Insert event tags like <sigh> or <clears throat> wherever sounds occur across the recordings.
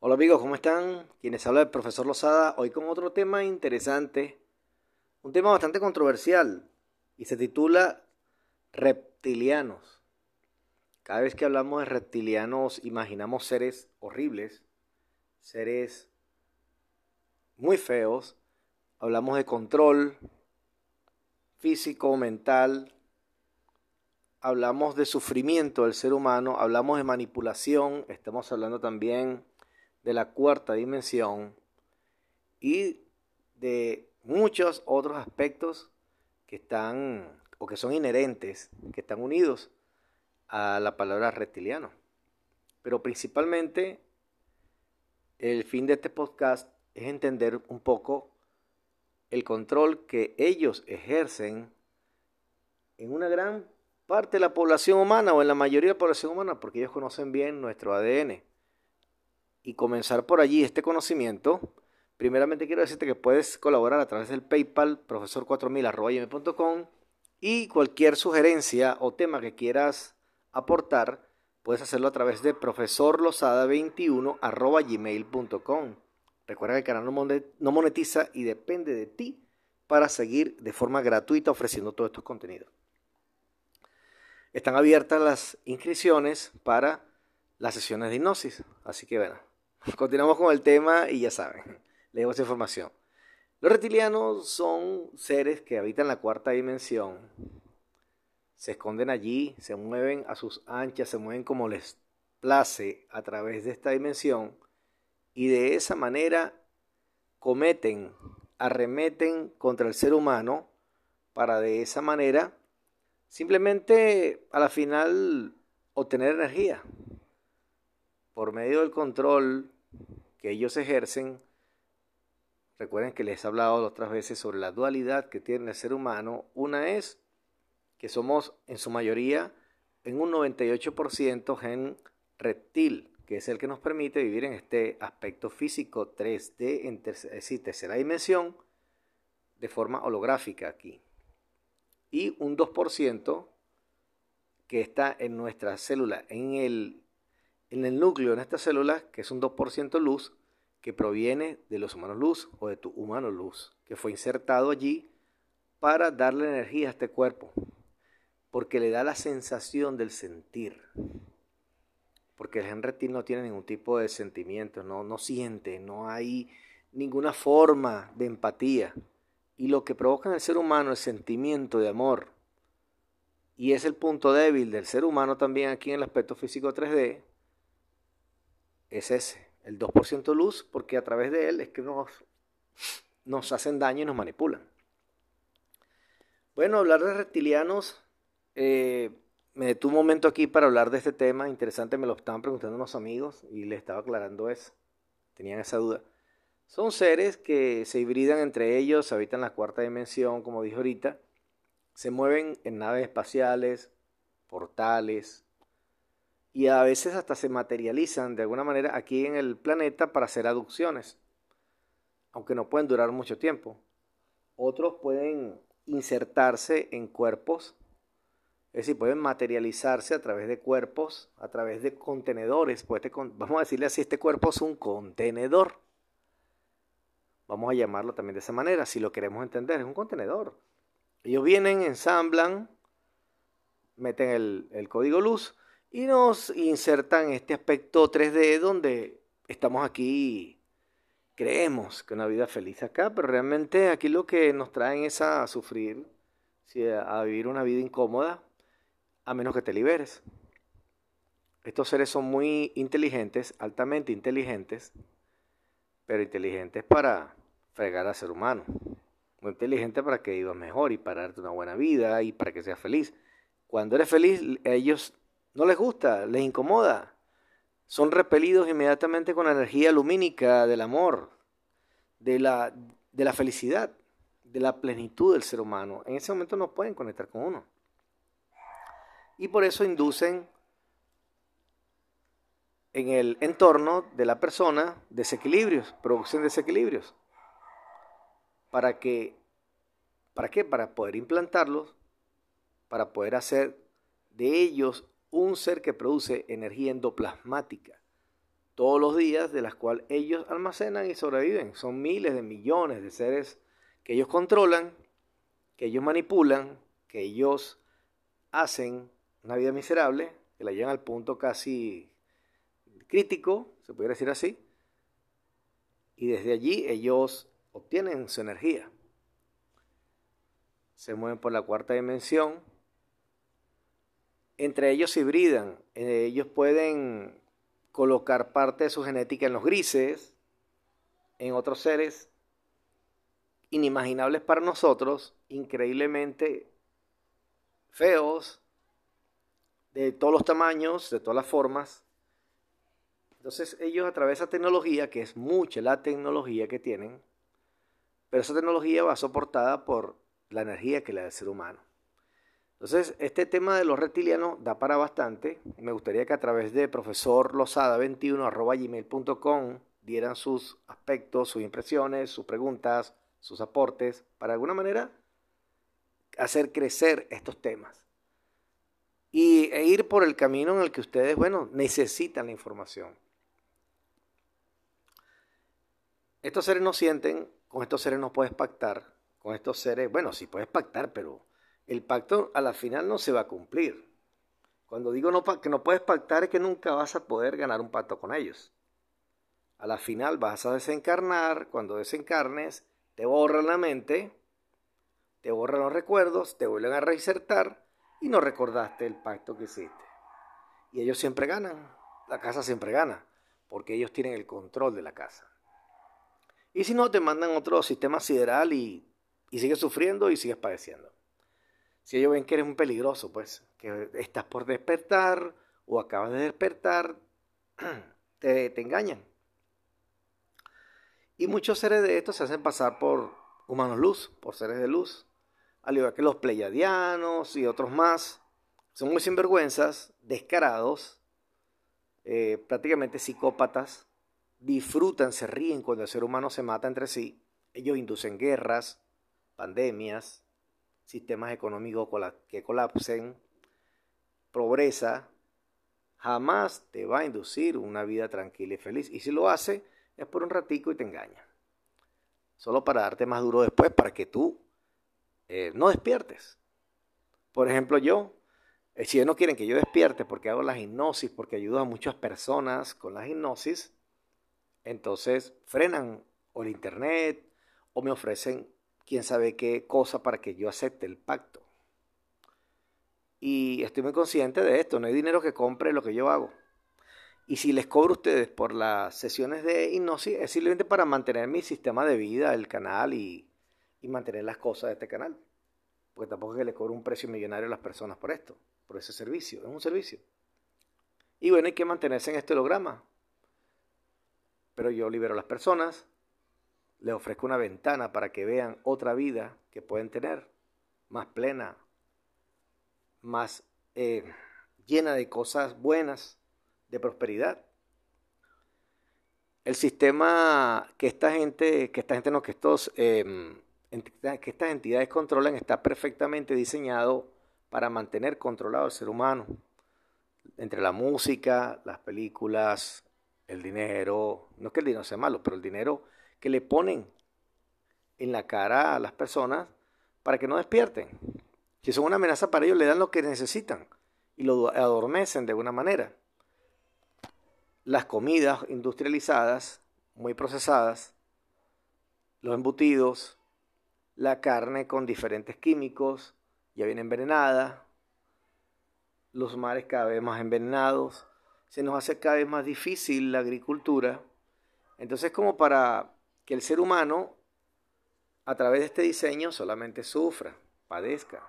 Hola amigos, ¿cómo están? Quienes habla el profesor Lozada, hoy con otro tema interesante, un tema bastante controversial y se titula reptilianos. Cada vez que hablamos de reptilianos imaginamos seres horribles, seres muy feos, hablamos de control físico, mental, hablamos de sufrimiento del ser humano, hablamos de manipulación, estamos hablando también de la cuarta dimensión y de muchos otros aspectos que están o que son inherentes, que están unidos a la palabra reptiliano. Pero principalmente el fin de este podcast es entender un poco el control que ellos ejercen en una gran parte de la población humana o en la mayoría de la población humana, porque ellos conocen bien nuestro ADN y comenzar por allí este conocimiento, primeramente quiero decirte que puedes colaborar a través del PayPal profesor4000.com y cualquier sugerencia o tema que quieras aportar, puedes hacerlo a través de profesorlosada21.gmail.com. Recuerda que el canal no monetiza y depende de ti para seguir de forma gratuita ofreciendo todos estos contenidos. Están abiertas las inscripciones para las sesiones de hipnosis, así que bueno, Continuamos con el tema y ya saben, leemos información. Los reptilianos son seres que habitan la cuarta dimensión. Se esconden allí, se mueven a sus anchas, se mueven como les place a través de esta dimensión y de esa manera cometen, arremeten contra el ser humano para de esa manera simplemente a la final obtener energía por medio del control que ellos ejercen, recuerden que les he hablado otras veces sobre la dualidad que tiene el ser humano. Una es que somos en su mayoría en un 98% gen reptil, que es el que nos permite vivir en este aspecto físico 3D, en tercera dimensión, de forma holográfica aquí. Y un 2% que está en nuestra célula, en el en el núcleo, en esta célula, que es un 2% luz, que proviene de los humanos luz o de tu humano luz, que fue insertado allí para darle energía a este cuerpo, porque le da la sensación del sentir. Porque el gen reptil no tiene ningún tipo de sentimiento, no, no siente, no hay ninguna forma de empatía. Y lo que provoca en el ser humano es sentimiento de amor. Y es el punto débil del ser humano también aquí en el aspecto físico 3D, es ese, el 2% luz, porque a través de él es que nos, nos hacen daño y nos manipulan. Bueno, hablar de reptilianos, eh, me detuve un momento aquí para hablar de este tema, interesante, me lo estaban preguntando unos amigos y les estaba aclarando eso, tenían esa duda. Son seres que se hibridan entre ellos, habitan la cuarta dimensión, como dije ahorita, se mueven en naves espaciales, portales, y a veces hasta se materializan de alguna manera aquí en el planeta para hacer aducciones, aunque no pueden durar mucho tiempo. Otros pueden insertarse en cuerpos, es decir, pueden materializarse a través de cuerpos, a través de contenedores. Pues este vamos a decirle así, este cuerpo es un contenedor. Vamos a llamarlo también de esa manera, si lo queremos entender, es un contenedor. Ellos vienen, ensamblan, meten el, el código luz y nos insertan este aspecto 3D donde estamos aquí, creemos que una vida feliz acá, pero realmente aquí lo que nos traen es a sufrir, a vivir una vida incómoda, a menos que te liberes. Estos seres son muy inteligentes, altamente inteligentes, pero inteligentes para fregar al ser humano. Muy inteligentes para que vivas mejor y para darte una buena vida y para que seas feliz. Cuando eres feliz, ellos no les gusta, les incomoda. Son repelidos inmediatamente con la energía lumínica del amor, de la, de la felicidad, de la plenitud del ser humano. En ese momento no pueden conectar con uno. Y por eso inducen en el entorno de la persona desequilibrios, producen desequilibrios. ¿Para que ¿Para qué? Para poder implantarlos, para poder hacer de ellos un ser que produce energía endoplasmática. todos los días de las cuales ellos almacenan y sobreviven. Son miles de millones de seres que ellos controlan, que ellos manipulan, que ellos hacen una vida miserable, que la llevan al punto casi crítico, se puede decir así, y desde allí ellos obtienen su energía. Se mueven por la cuarta dimensión, entre ellos se hibridan, eh, ellos pueden colocar parte de su genética en los grises, en otros seres inimaginables para nosotros, increíblemente feos, de todos los tamaños, de todas las formas. Entonces ellos a través de esa tecnología, que es mucha la tecnología que tienen, pero esa tecnología va soportada por la energía que le da el ser humano. Entonces, este tema de los reptilianos da para bastante. Me gustaría que a través de profesorlosada21.gmail.com dieran sus aspectos, sus impresiones, sus preguntas, sus aportes, para de alguna manera hacer crecer estos temas. Y, e ir por el camino en el que ustedes, bueno, necesitan la información. Estos seres no sienten, con estos seres no puedes pactar, con estos seres, bueno, sí puedes pactar, pero el pacto a la final no se va a cumplir. Cuando digo no, que no puedes pactar es que nunca vas a poder ganar un pacto con ellos. A la final vas a desencarnar, cuando desencarnes te borran la mente, te borran los recuerdos, te vuelven a reinsertar y no recordaste el pacto que hiciste. Y ellos siempre ganan, la casa siempre gana, porque ellos tienen el control de la casa. Y si no, te mandan otro sistema sideral y, y sigues sufriendo y sigues padeciendo. Si ellos ven que eres un peligroso, pues, que estás por despertar o acabas de despertar, <clears throat> te, engañan. Y muchos seres de estos se hacen pasar por humanos luz, por seres de luz, al igual que los pleiadianos y otros más. Son muy sinvergüenzas, descarados, eh, prácticamente psicópatas, disfrutan, se ríen cuando el ser humano se mata entre sí. Ellos inducen guerras, pandemias, sistemas económicos que colapsen, pobreza, jamás te va a inducir una vida tranquila y feliz. Y si lo hace, es por un ratico y te engaña. Solo para darte más duro después, para que tú eh, no despiertes. Por ejemplo, yo, eh, si ellos no quieren que yo despierte porque hago la hipnosis, porque ayudo a muchas personas con la hipnosis, entonces frenan o el internet o me ofrecen quién sabe qué cosa para que yo acepte el pacto. Y estoy muy consciente de esto, no hay dinero que compre lo que yo hago. Y si les cobro a ustedes por las sesiones de hipnosis, es simplemente para mantener mi sistema de vida, el canal y, mantener las cosas de este canal. Porque tampoco es que le cobro un precio millonario a las personas por esto, por ese servicio, es un servicio. Y bueno, hay que mantenerse en este holograma. Pero yo libero a las personas, les ofrezco una ventana para que vean otra vida que pueden tener, más plena, más eh, llena de cosas buenas, de prosperidad. El sistema que esta gente, que esta gente no, que estos, em, que estas entidades controlan está perfectamente diseñado para mantener controlado al ser humano. Entre la música, las películas, el dinero, no es que el dinero sea malo, pero el dinero que le ponen en la cara a las personas para que no despierten. Si son una amenaza para ellos, le dan lo que necesitan y lo adormecen de alguna manera. Las comidas industrializadas, muy procesadas, los embutidos, la carne con diferentes químicos, ya viene envenenada, los mares cada vez más envenenados, se nos hace cada vez más difícil la agricultura. Entonces como para que el ser humano, a través de este diseño, solamente sufra, padezca.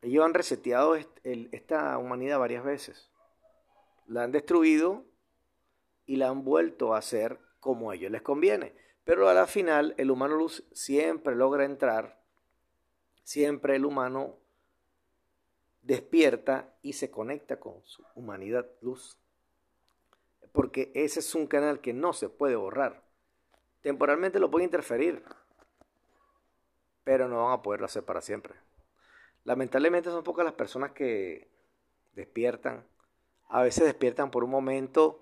Ellos han reseteado esta humanidad varias veces. La han destruido y la han vuelto a hacer como a ellos les conviene. Pero a la final el humano luz siempre logra entrar, siempre el humano despierta y se conecta con su humanidad luz. Porque ese es un canal que no se puede borrar temporalmente lo puede interferir, pero no van a poderlo hacer para siempre. Lamentablemente son pocas las personas que despiertan. A veces despiertan por un momento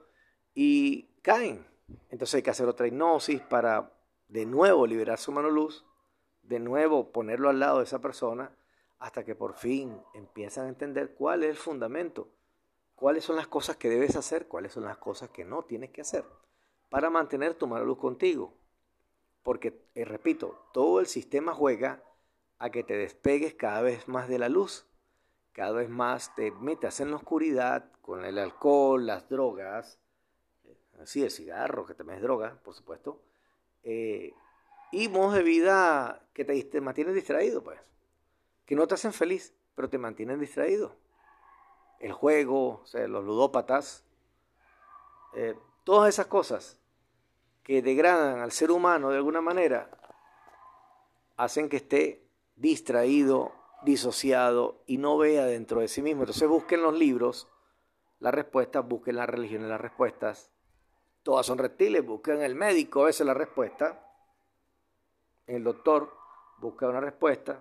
y caen. Entonces hay que hacer otra hipnosis para de nuevo liberar su mano luz, de nuevo ponerlo al lado de esa persona, hasta que por fin empiezan a entender cuál es el fundamento, cuáles son las cosas que debes hacer, cuáles son las cosas que no tienes que hacer, para mantener tu mano luz contigo. Porque, eh, repito, todo el sistema juega a que te despegues cada vez más de la luz, cada vez más te metas en la oscuridad con el alcohol, las drogas, sí, el cigarro, que también es droga, por supuesto, eh, y modos de vida que te, mantienen distraído, pues, que no te hacen feliz, pero te mantienen distraído. El juego, o sea, los ludópatas, eh, todas esas cosas que degradan al ser humano de alguna manera, hacen que esté distraído, disociado y no vea dentro de sí mismo. Entonces busquen los libros las respuestas, busquen las religiones las respuestas, todas son reptiles, buscan el médico, a veces la respuesta, el doctor busca una respuesta,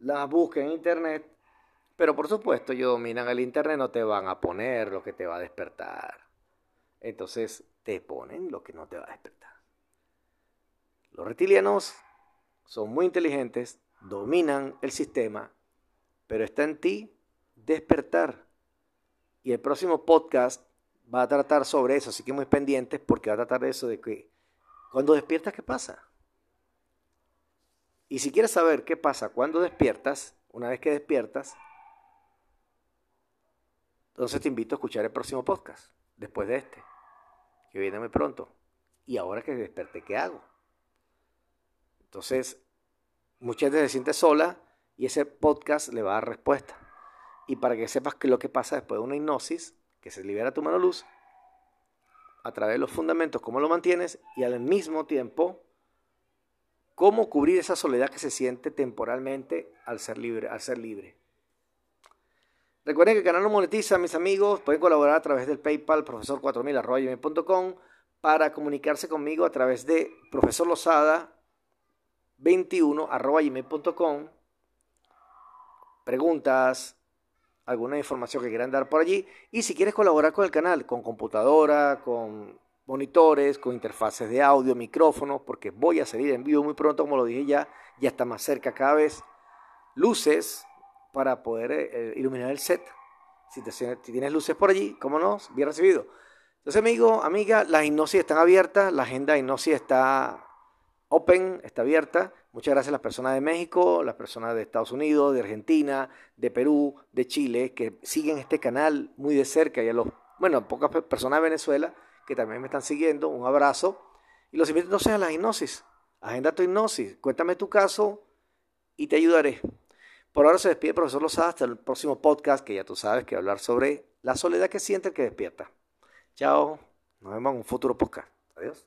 la busca en internet, pero por supuesto ellos dominan el internet, no te van a poner lo que te va a despertar. Entonces te ponen lo que no te va a despertar. Los reptilianos son muy inteligentes, dominan el sistema, pero está en ti despertar. Y el próximo podcast va a tratar sobre eso, así que muy pendientes porque va a tratar de eso de que cuando despiertas, ¿qué pasa? Y si quieres saber qué pasa cuando despiertas, una vez que despiertas, entonces te invito a escuchar el próximo podcast, después de este, que viene muy pronto. Y ahora que desperté, ¿qué hago? Entonces, mucha gente se siente sola y ese podcast le va a dar respuesta. Y para que sepas qué es lo que pasa después de una hipnosis, que se libera tu mano luz a través de los fundamentos, cómo lo mantienes y al mismo tiempo cómo cubrir esa soledad que se siente temporalmente al ser libre. Al ser libre. Recuerden que el canal no monetiza, mis amigos. Pueden colaborar a través del PayPal, profesor4000.com, para comunicarse conmigo a través de profesorlosada21.com. Preguntas, alguna información que quieran dar por allí. Y si quieres colaborar con el canal, con computadora, con monitores, con interfaces de audio, micrófonos, porque voy a salir en vivo muy pronto, como lo dije ya, ya está más cerca cada vez. Luces para poder eh, eh, iluminar el set. Si, tienes luces por allí, cómo no, bien recibido. Entonces, amigo, amiga, las hipnosis están abiertas, la agenda de hipnosis está open, está abierta. Muchas gracias a las personas de México, las personas de Estados Unidos, de Argentina, de Perú, de Chile, que siguen este canal muy de cerca y a los, bueno, pocas personas de Venezuela que también me están siguiendo. Un abrazo. Y los invito entonces a la hipnosis. Agenda tu hipnosis. Cuéntame tu caso y te ayudaré. Por ahora se despide profesor Lozada hasta el próximo podcast que ya tú sabes que hablar sobre la soledad que siente el que despierta. Chao. Nos vemos en un futuro podcast. Adiós.